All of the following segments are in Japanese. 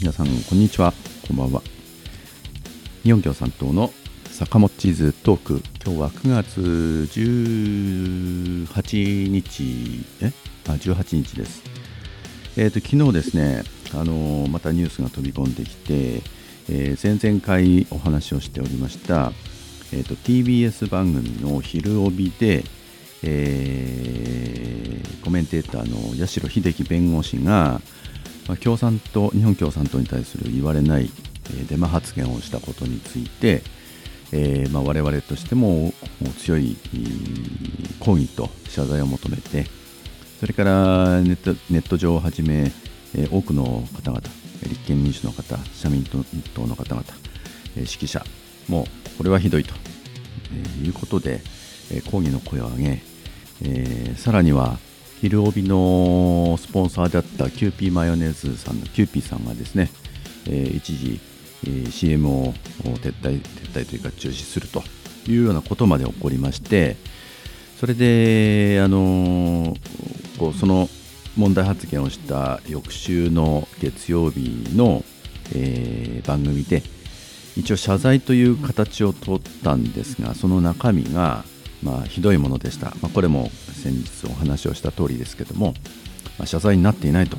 皆さんこんにちは。こんばんは。日本共産党の坂本チーズトーク。今日は9月18日え？あ18日です。えっ、ー、と昨日ですねあのー、またニュースが飛び込んできて、えー、前々回お話をしておりましたえーと、TBS 番組の「昼帯で」えー、コメンテーターの八代秀樹弁護士が、まあ、共産党日本共産党に対する言われない、えー、デマ発言をしたことについて、えーまあ、我々としても強い抗議と謝罪を求めてそれからネットネット上をはじめ、えー、多くの方々立憲民主の方社民党の方々、えー、指揮者もこれはひどいと、えいうことで、え抗議の声を上げ、えー、さらには昼帯のスポンサーであったキューピーマヨネーズさんのキューピーさんがですね、えー、一時、えー、CM を撤退撤退というか中止するというようなことまで起こりましてそれで、あのこうその問題発言をした翌週の月曜日の、え番組で一応謝罪という形を取ったんですがその中身が、まあ、ひどいものでした、まあ、これも先日お話をした通りですけども、まあ、謝罪になっていないと、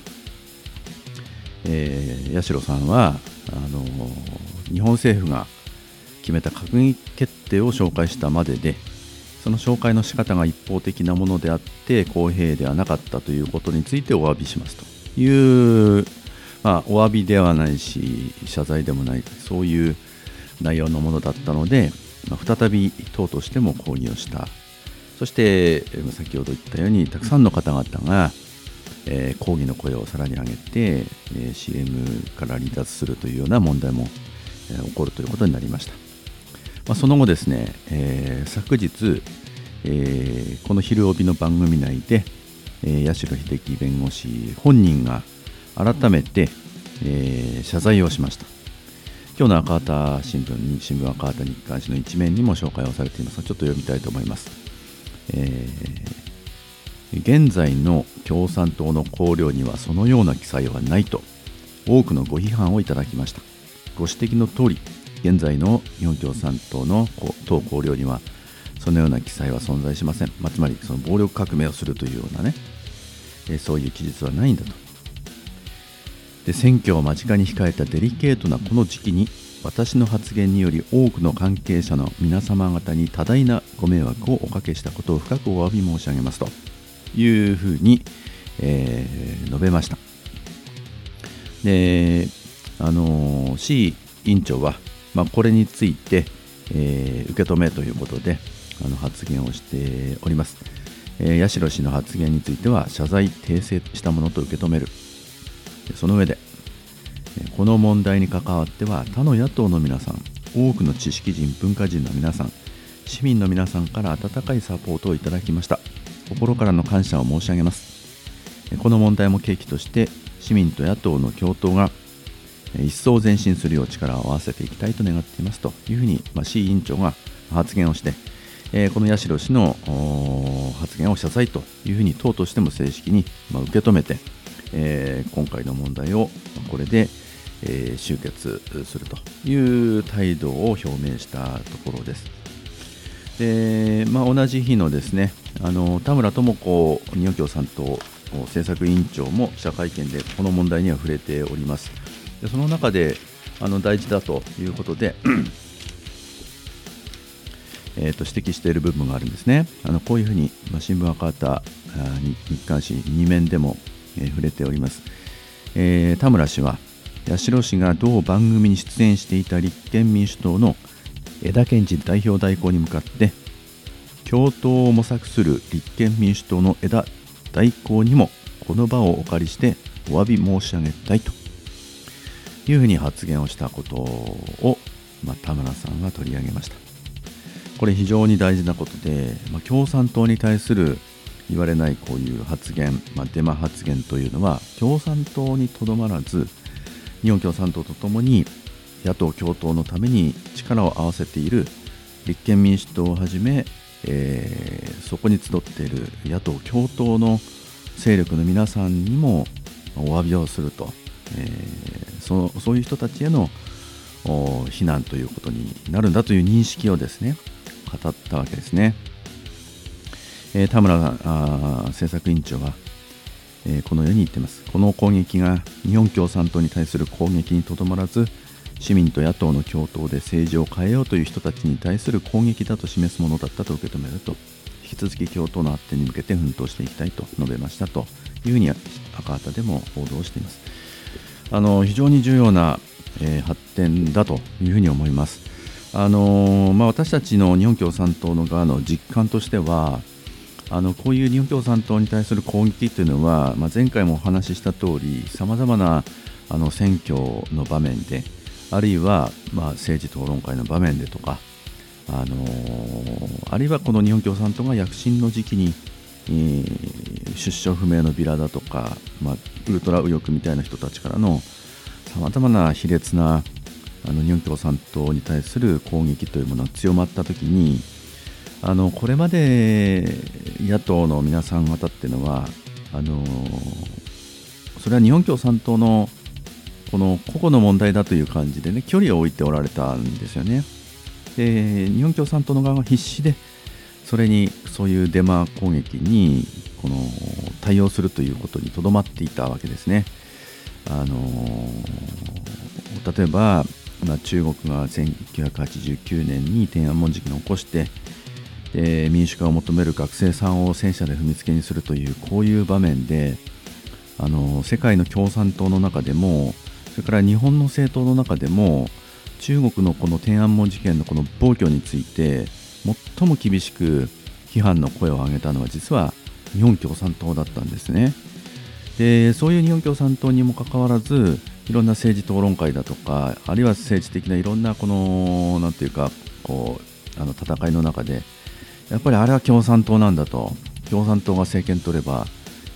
えー、八代さんはあの日本政府が決めた閣議決定を紹介したまででその紹介の仕方が一方的なものであって公平ではなかったということについてお詫びしますと。いう、まあ、お詫びではないし謝罪でもないそういう内容のものだったので、再び党としても抗議をした。そして、先ほど言ったようにたくさんの方々が、え、抗議の声をさらに上げて、え、CM から離脱するというような問題も、え、起こるということになりました、まあ、その後ですね、え、昨日、えー、この「昼帯」の番組内で、え、八代秀樹弁護士本人が改めて、え、謝罪をしました。今日の赤旗新聞に新聞赤旗日刊紙の一面にも紹介をされています。がちょっと読みたいと思います、えー、現在の共産党の綱領にはそのような記載はないと多くのご批判をいただきました。ご指摘の通り現在の日本共産党の党綱領にはそのような記載は存在しません、まあ、つまりその暴力革命をするというようなね、えー、そういう記述はないんだと。で選挙を間近に控えたデリケートなこの時期に私の発言により多くの関係者の皆様方に多大なご迷惑をおかけしたことを深くお詫び申し上げますというふうに、えー、述べました。であの C 委員長は、まあ、これについて、えー、受け止めということであの発言をしております、えー、八代氏の発言については謝罪訂正したものと受け止める。その上でこの問題に関わっては他の野党の皆さん多くの知識人文化人の皆さん市民の皆さんから温かいサポートをいただきました。心からの感謝を申し上げます。この問題も契機として市民と野党の共闘が一層前進するよう力を合わせていきたいと願っていますというふうに、まあ、市委員長が発言をして、えー、この八代氏の発言を謝罪というふうに党としても正式に、まあ、受け止めて、えー、今回の問題をこれで、えー、終結するという態度を表明したところです。でまあ、同じ日のですねあの田村智子日本共産党政策委員長も記者会見でこの問題には触れております。でその中であの大事だということでえと指摘している部分があるんですね。あのこういうふうに、まあ、新聞赤旗日刊紙2面でもえ触れております、えー、田村氏は八代氏が同番組に出演していた立憲民主党の枝健二代表代行に向かって共闘を模索する立憲民主党の枝代行にもこの場をお借りしてお詫び申し上げたいと。いうふうに発言をしたことを、まあ、田村さんが取り上げました。これ非常に大事なことで、まあ、共産党に対する言われないこういう発言、まあ、デマ発言というのは共産党にとどまらず日本共産党とともに野党共闘のために力を合わせている立憲民主党をはじめ、えー、そこに集っている野党共闘の勢力の皆さんにもお詫びをするとえー、そそういう人たちへの非難ということになるんだという認識をですね語ったわけですね。えー、田村あ政策委員長は、えー、このように言っています。この攻撃が日本共産党に対する攻撃にとどまらず市民と野党の共闘で政治を変えようという人たちに対する攻撃だと示すものだったと受け止めると引き続き共闘の発展に向けて奮闘していきたいと述べましたというふうに赤旗でも報道しています。あの非常に重要な、えー、発展だというふうに思います。あのまあ、私たちの日本共産党の側の実感としてはあのこういう日本共産党に対する攻撃というのは、まあ、前回もお話しした通りさまざまなあの選挙の場面であるいは、まあ、政治討論会の場面でとか、あのー、あるいはこの日本共産党が躍進の時期に、えー、出所不明のビラだとか、まあ、ウルトラ右翼みたいな人たちからのさまざまな卑劣なあの日本共産党に対する攻撃というものが強まったときにあのこれまで野党の皆さん方っていうのはあのそれは日本共産党のこの個々の問題だという感じでね距離を置いておられたんですよね。で日本共産党の側は必死でそれにそういうデマ攻撃にこの対応するということにとどまっていたわけですね。あの例えば、まあ、中国が1989年に天安門事件を起こしてで民主化を求める学生さんを戦車で踏みつけにするというこういう場面であの世界の共産党の中でもそれから日本の政党の中でも中国のこの天安門事件のこの暴挙について最も厳しく批判の声を上げたのは実は日本共産党だったんですね。でそういう日本共産党にもかかわらずいろんな政治討論会だとかあるいは政治的ないろんなこの何ていうかこうあの戦いの中でやっぱりあれは共産党なんだと。共産党が政権取れば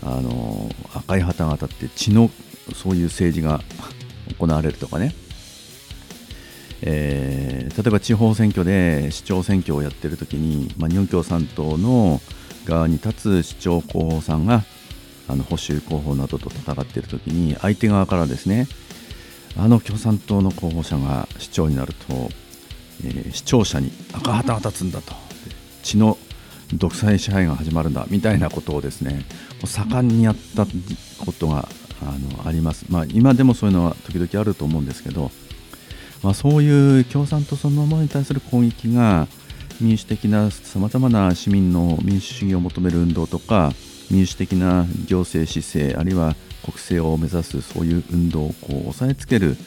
あの赤い旗が当たって血のそういう政治が行われるとかね、えー、例えば地方選挙で市長選挙をやってる時に、まあ、日本共産党の側に立つ市長候補さんがあの保守候補などと戦っている時に相手側からですねあの共産党の候補者が市長になると、えー、視聴者に赤旗が立つんだと。血の独裁支配が始まるんだみたいなことをですね盛んにやったことがあのあります、まあ、今でもそういうのは時々あると思うんですけど、まあ、そういう共産党そのものに対する攻撃が民主的なさまざまな市民の民主主義を求める運動とか民主的な行政姿勢あるいは国政を目指すそういう運動をこう押さえつける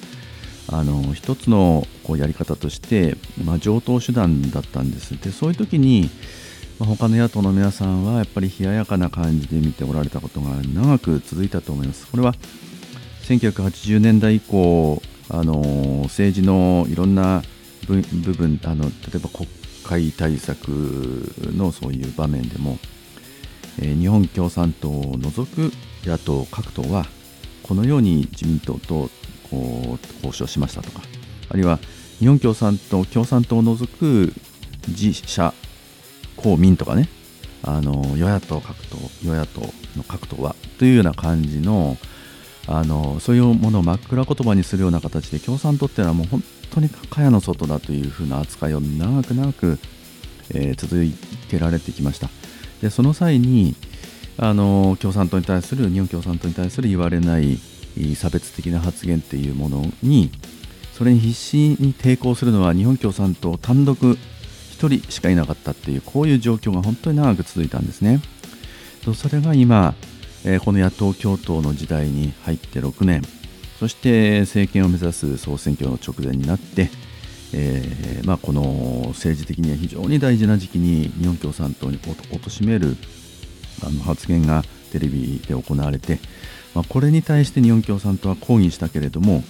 あの一つのこうやり方として、まあ、上等手段だったんです。でそういう時に、まあ、他の野党の皆さんはやっぱり冷ややかな感じで見ておられたことが長く続いたと思います。これは1980年代以降あの政治のいろんな部分あの例えば国会対策のそういう場面でも、えー、日本共産党を除く野党各党はこのように自民党と交渉しましたとかあるいは日本共産党共産党を除く自社公民とかねあの与野党各党与野党の各党はというような感じのあのそういうものを真っ暗言葉にするような形で共産党っていうのはもう本当に蚊帳の外だというふうな扱いを長く長く、えー、続けられてきましたでその際にあの共産党に対する日本共産党に対する言われない差別的な発言っていうものにそれに必死に抵抗するのは日本共産党単独1人しかいなかったっていうこういう状況が本当に長く続いたんですね。それが今、この野党共闘の時代に入って6年そして政権を目指す総選挙の直前になって、えー、まあ、この政治的には非常に大事な時期に日本共産党に貶めるあの発言がテレビで行われて、まあ、これに対して日本共産党は抗議したけれども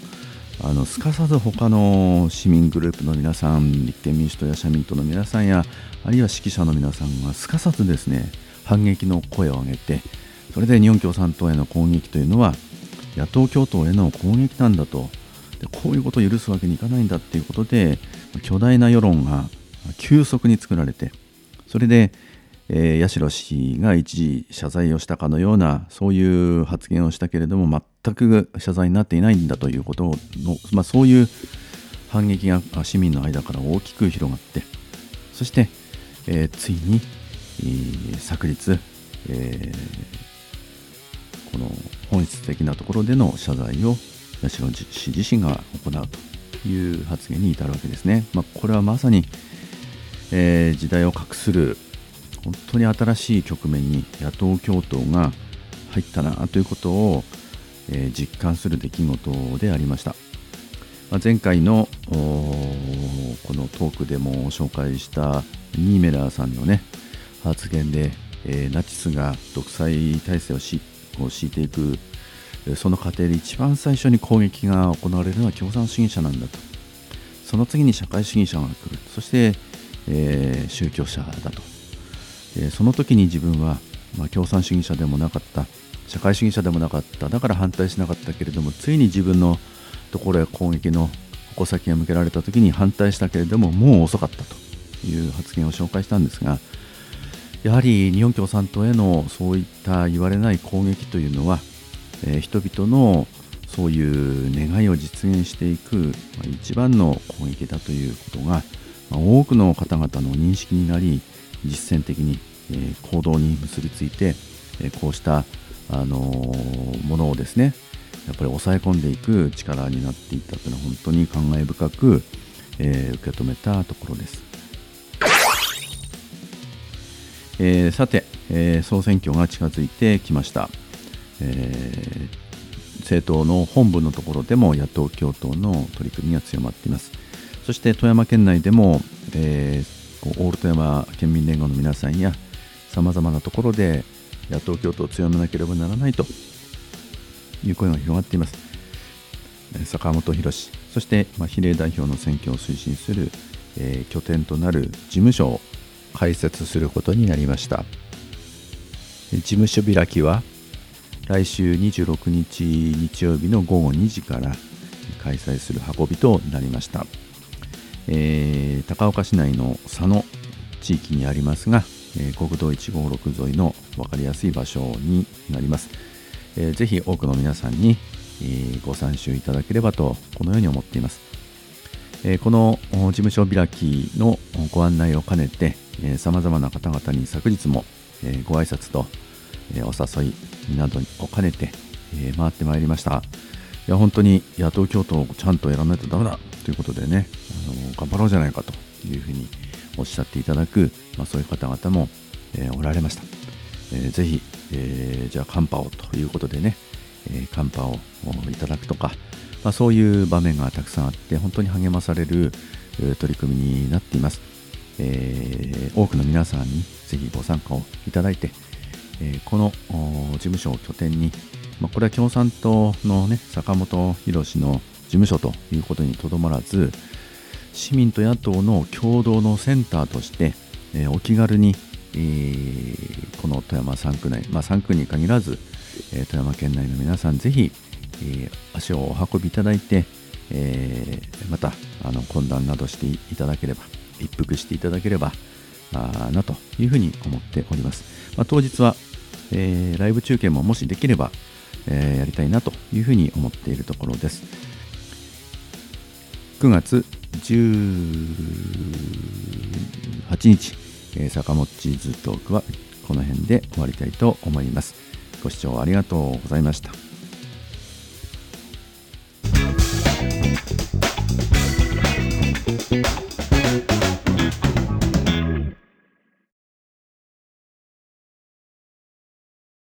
あのすかさず他の市民グループの皆さん立憲民主党や社民党の皆さんやあるいは指揮者の皆さんがすかさずですね反撃の声を上げてそれで日本共産党への攻撃というのは野党共闘への攻撃なんだと。でこういうことを許すわけにいかないんだということで巨大な世論が急速に作られてそれで、えー、八代氏が一時謝罪をしたかのようなそういう発言をしたけれども全く謝罪になっていないんだということの、まあ、そういう反撃が市民の間から大きく広がってそして、えー、ついに、えー、昨日、えー、この本質的なところでの謝罪を八代氏自身が行うという発言に至るわけですね。まあ、これはまさに、えー、時代を画する本当に新しい局面に野党共闘が入ったなということを、えー、実感する出来事でありました。まあ、前回のこのトークでも紹介したニーメラーさんのね発言で、えー、ナチスが独裁体制をしを敷いていくその過程で一番最初に攻撃が行われるのは共産主義者なんだと。その次に社会主義者が来る。そして、えー、宗教者だと、え、その時に自分は、まあ、共産主義者でもなかった社会主義者でもなかっただから反対しなかったけれどもついに自分のところへ攻撃の矛先が向けられた時に反対したけれどももう遅かったという発言を紹介したんですがやはり日本共産党へのそういった言われない攻撃というのはえー、人々のそういう願いを実現していく、まあ、一番の攻撃だということが、まあ、多くの方々の認識になり実践的に、えー、行動に結びついて、えー、こうした、あのものをですねやっぱり抑え込んでいく力になっていったというのは本当に感慨深く、え受け止めたところです。えさて、え総選挙が近づいてきました。えー、政党の本部のところでも野党共闘の取り組みが強まっていますそして富山県内でも、えー、オール富山県民連合の皆さんやさまざまなところで野党共闘を強めなければならないという声が広がっています。坂本博そして、ま、比例代表の選挙を推進する、えー、拠点となる事務所を開設することになりました。事務所開きは来週26日日曜日の午後2時から開催する運びとなりました、えー、高岡市内の佐野地域にありますが、えー、国道156沿いの分かりやすい場所になります、えー、ぜひ多くの皆さんに、えー、ご参集いただければとこのように思っています、え、この事務所開きのご案内を兼ねてさまざまな方々に昨日も、え、ご挨拶とえお誘いなどを兼ねて、え回ってまいりました。いや、本当に野党共闘をちゃんとやらないとダメだ。ということでね、あの頑張ろうじゃないかというふうにおっしゃっていただく、まあ、そういう方々も、えおられました。えー、ぜひ、えー、じゃあカンパをということでね、えー、カンパをいただくとか、まあ、そういう場面がたくさんあって本当に励まされる取り組みになっています、え、多くの皆さんにぜひご参加をいただいて、えこの事務所を拠点に、まあ、これは共産党の、ね、坂本博の事務所ということにとどまらず市民と野党の共同のセンターとして、えお気軽に、えー、この富山3区内、まあ、3区に限らず、えー、富山県内の皆さんぜひ、え、足をお運びいただいて、えまたあの懇談などしていただければ一服していただければあなというふうに思っております、まあ、当日はえ、ライブ中継ももしできれば、え、やりたいなというふうに思っているところです。9月18日、えー、坂本チーズトークはこの辺で終わりたいと思います。ご視聴ありがとうございました。